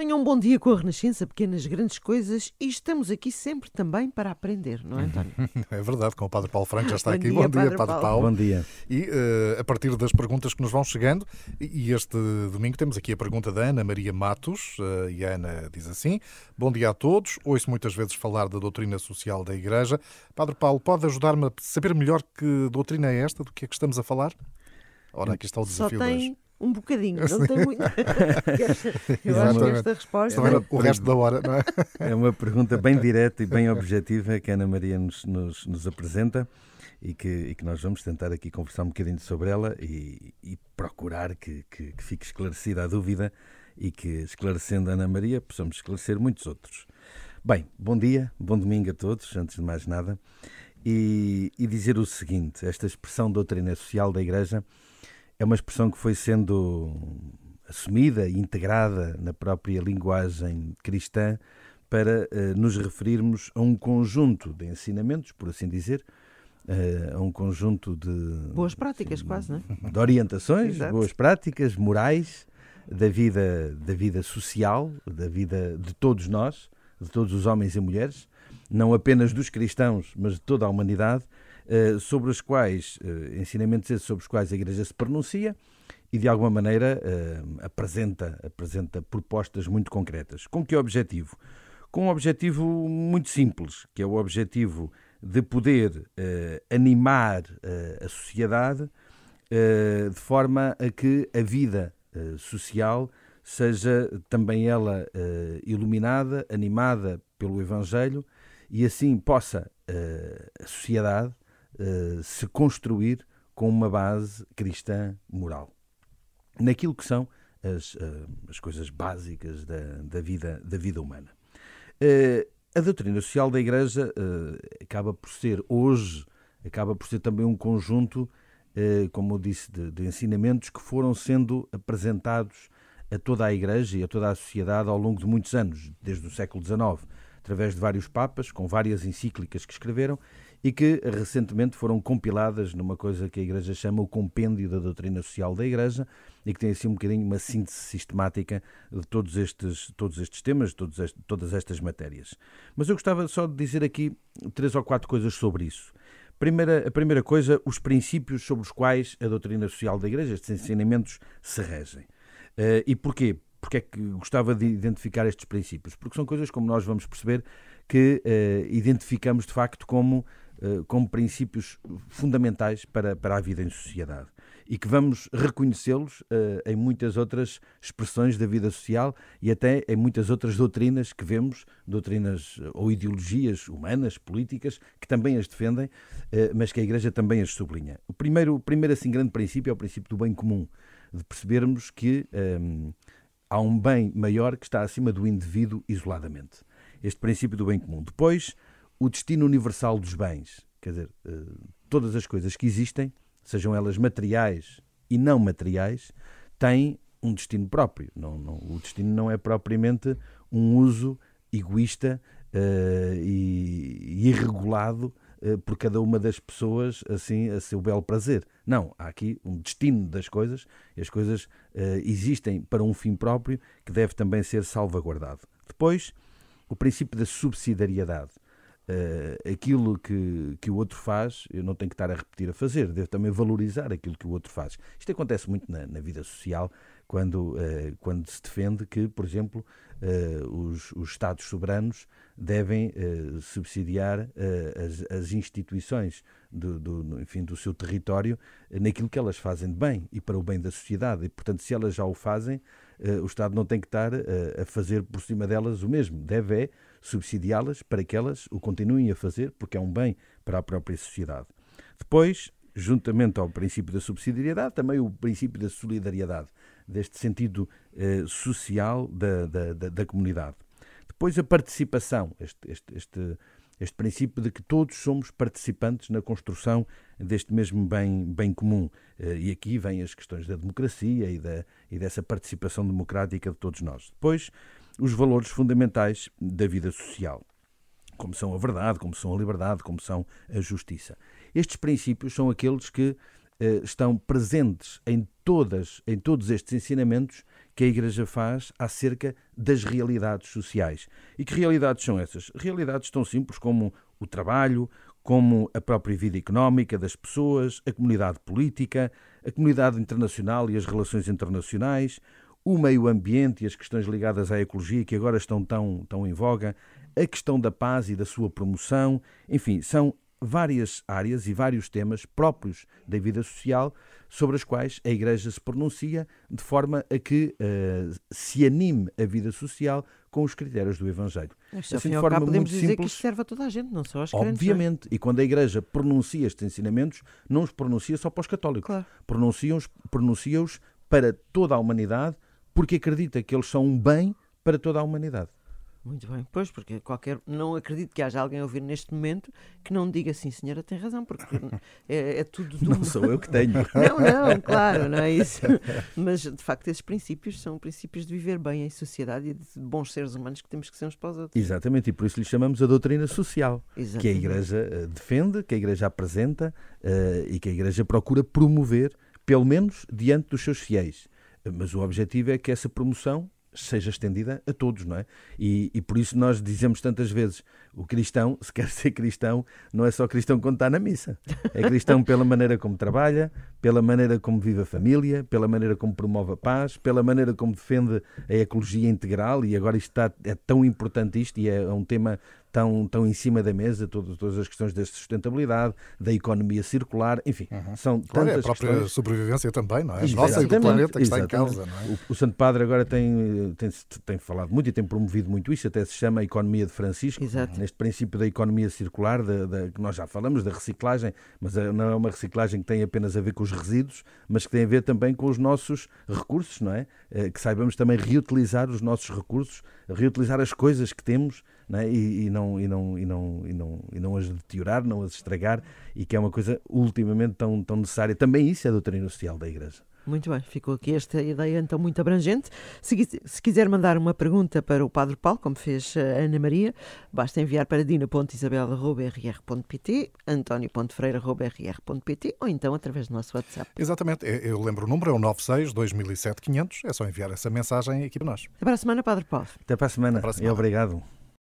Tenham um bom dia com a Renascença, pequenas grandes coisas, e estamos aqui sempre também para aprender, não é, António? É verdade, com o Padre Paulo Franco já está Bom aqui. dia, bom dia, Padre Padre Paulo. Paulo. Bom dia. E eh, a partir das perguntas que nos vão chegando, e este domingo temos aqui a pergunta da Ana Maria Matos, eh, e a Ana diz assim: Bom dia a todos. Ouço muitas vezes falar da doutrina social da Igreja. Padre Paulo, pode ajudar-me a saber melhor que doutrina é esta, do que é que estamos a falar? Ora, aqui está o Só desafio de hoje. Um bocadinho, não tem muito. Eu acho que esta resposta. Também o resto da hora, não é? É uma pergunta bem direta e bem objetiva que a Ana Maria nos, nos, nos apresenta e que, e que nós vamos tentar aqui conversar um bocadinho sobre ela e, e procurar que, que, que fique esclarecida a dúvida e que, esclarecendo a Ana Maria, possamos esclarecer muitos outros. Bem, bom dia, bom domingo a todos, antes de mais nada, e, e dizer o seguinte: esta expressão doutrina social da Igreja é uma expressão que foi sendo assumida e integrada na própria linguagem cristã para eh, nos referirmos a um conjunto de ensinamentos, por assim dizer, eh, a um conjunto de, Boas práticas, quase, não é? de orientações, Exato. boas práticas, morais da vida, da vida social, da vida de todos nós, de todos os homens e mulheres, não apenas dos cristãos, mas de toda a humanidade, sobre os quais, eh, ensinamentos esses sobre os quais a Igreja se pronuncia e de alguma maneira eh, apresenta, apresenta propostas muito concretas. Com que objetivo? Com um objetivo muito simples, que é o objetivo de poder eh, animar eh, a sociedade eh, de forma a que a vida eh, social seja também ela eh, iluminada, animada pelo Evangelho e assim possa eh, a sociedade eh, se construir com uma base cristã moral. Naquilo que são as, eh, as coisas básicas da, da, vida, da vida humana. Eh, a doutrina social da Igreja acaba por ser, hoje, acaba por ser também um conjunto, como eu disse, de, de ensinamentos que foram sendo apresentados a toda a Igreja e a toda a sociedade ao longo de muitos anos, desde o século XIX, através de vários papas, com várias encíclicas que escreveram e que recentemente foram compiladas numa coisa que a Igreja chama o Compêndio da Doutrina Social da Igreja e que tem assim um bocadinho uma síntese sistemática de todos estes, todos estes temas, todos este- todas estas matérias. Mas eu gostava só de dizer aqui três ou quatro coisas sobre isso. Primeira, a primeira coisa, os princípios sobre os quais a doutrina social da Igreja, estes ensinamentos, se regem. Eh, e porquê? Porque é que gostava de identificar estes princípios? Porque são coisas, como nós vamos perceber, que eh, identificamos de facto como, como princípios fundamentais para, para a vida em sociedade e que vamos reconhecê-los eh, em muitas outras expressões da vida social e até em muitas outras doutrinas que vemos, doutrinas eh, ou ideologias humanas, políticas, que também as defendem, eh, mas que a Igreja também as sublinha. O primeiro, o primeiro assim, grande princípio é o princípio do bem comum, de percebermos que ehm, há um bem maior que está acima do indivíduo isoladamente. Este princípio do bem comum. Depois, o destino universal dos bens. Quer dizer, eh, todas as coisas que existem, sejam elas materiais e não materiais, têm um destino próprio. Não, não- o destino não é propriamente um uso egoísta eh, e, irregulado eh, por cada uma das pessoas assim a seu belo prazer. Não, há aqui um destino das coisas e as coisas eh, existem para um fim próprio que deve também ser salvaguardado. Depois, o princípio da subsidiariedade. Eh, aquilo que, que o outro faz, eu não tenho que estar a repetir a fazer, devo também valorizar aquilo que o outro faz. Isto acontece muito na, na vida social, quando, eh, quando se defende que, por exemplo, eh, os, os Estados soberanos devem subsidiar as, as instituições do, do, enfim, do seu território naquilo que elas fazem de bem e para o bem da sociedade. E, portanto, se elas já o fazem, o Estado não tem que estar eh, a fazer por cima delas o mesmo. Deve é subsidiá-las para que elas o continuem a fazer, porque é um bem para a própria sociedade. Depois, juntamente ao princípio da subsidiariedade, também o princípio da solidariedade, deste sentido eh, social da, da, da, da comunidade. Depois, a participação, este, este, este, este princípio de que todos somos participantes na construção deste mesmo bem, bem comum. Eh, E aqui vêm as questões da democracia e, da, e dessa participação democrática de todos nós. Depois, os valores fundamentais da vida social como são a verdade, como são a liberdade, como são a justiça. Estes princípios são aqueles que eh, estão presentes em, todas, em todos estes ensinamentos que a Igreja faz acerca das realidades sociais. E que realidades são essas? Realidades tão simples como o trabalho, como a própria vida económica das pessoas, a comunidade política, a comunidade internacional e as relações internacionais, o meio ambiente e as questões ligadas à ecologia que agora estão tão, tão em voga, a questão da paz e da sua promoção, enfim, são várias áreas e vários temas próprios da vida social sobre as quais a Igreja se pronuncia de forma a que uh, se anime a vida social com os critérios do Evangelho. Assim, assim, de forma podemos dizer simples, que isto serve a toda a gente, não só aos crentes. É? Obviamente, e quando a Igreja pronuncia estes ensinamentos, não os pronuncia só para os católicos, claro. pronuncia-os pronuncia para toda a humanidade, porque acredita que eles são um bem para toda a humanidade. Muito bem, pois, porque qualquer. Não acredito que haja alguém a ouvir neste momento que não diga assim, senhora, tem razão, porque é, é tudo. Do... Não sou eu que tenho. Não, não, claro, não é isso. Mas de facto, esses princípios são princípios de viver bem em sociedade e de bons seres humanos que temos que ser uns para os outros. Exatamente, e por isso lhe chamamos a doutrina social, Exatamente. que a Igreja eh, defende, que a Igreja apresenta uh, e que a Igreja procura promover, pelo menos diante dos seus fiéis. Mas o objetivo é que essa promoção seja estendida a todos, não é? E, e, por isso nós dizemos tantas vezes: o cristão, se quer ser cristão, não é só cristão quando está na missa. É cristão pela maneira como trabalha, pela maneira como vive a família, pela maneira como promove a paz, pela maneira como defende a ecologia integral. E agora isto está, é tão importante isto e é um tema tão, tão em cima da mesa, todas, todas as questões da sustentabilidade, da economia circular, enfim, uhum. são claro, tantas é a própria questões... sobrevivência também, não é? A nossa e do planeta que está em causa, não é? O, o, Santo Padre agora tem, tem, tem falado muito e tem promovido muito isso, até se chama a economia de Francisco, Exato. neste princípio da economia circular, da, da, que nós já falamos, da reciclagem, mas não é uma reciclagem que tem apenas a ver com os resíduos, mas que tem a ver também com os nossos recursos, não é? Eh, que saibamos também reutilizar os nossos recursos, reutilizar as coisas que temos é? e, e, não, e, não, e, não, e, não, e não as deteriorar, não as estragar, e que é uma coisa ultimamente tão, tão necessária. Também isso é a doutrina social da Igreja. Muito bem, ficou aqui esta ideia então muito abrangente. Se, se, quiser mandar uma pergunta para o Padre Paulo, como fez a Ana Maria, basta enviar para dina.isabel.rr.pt, antonio.freire.rr.pt ou então através do nosso WhatsApp. Exatamente, eu lembro o número, é o 96 2007 500, é só enviar essa mensagem aqui para nós. Até para a semana, Padre Paulo. Até para a semana, Até para a semana. e obrigado.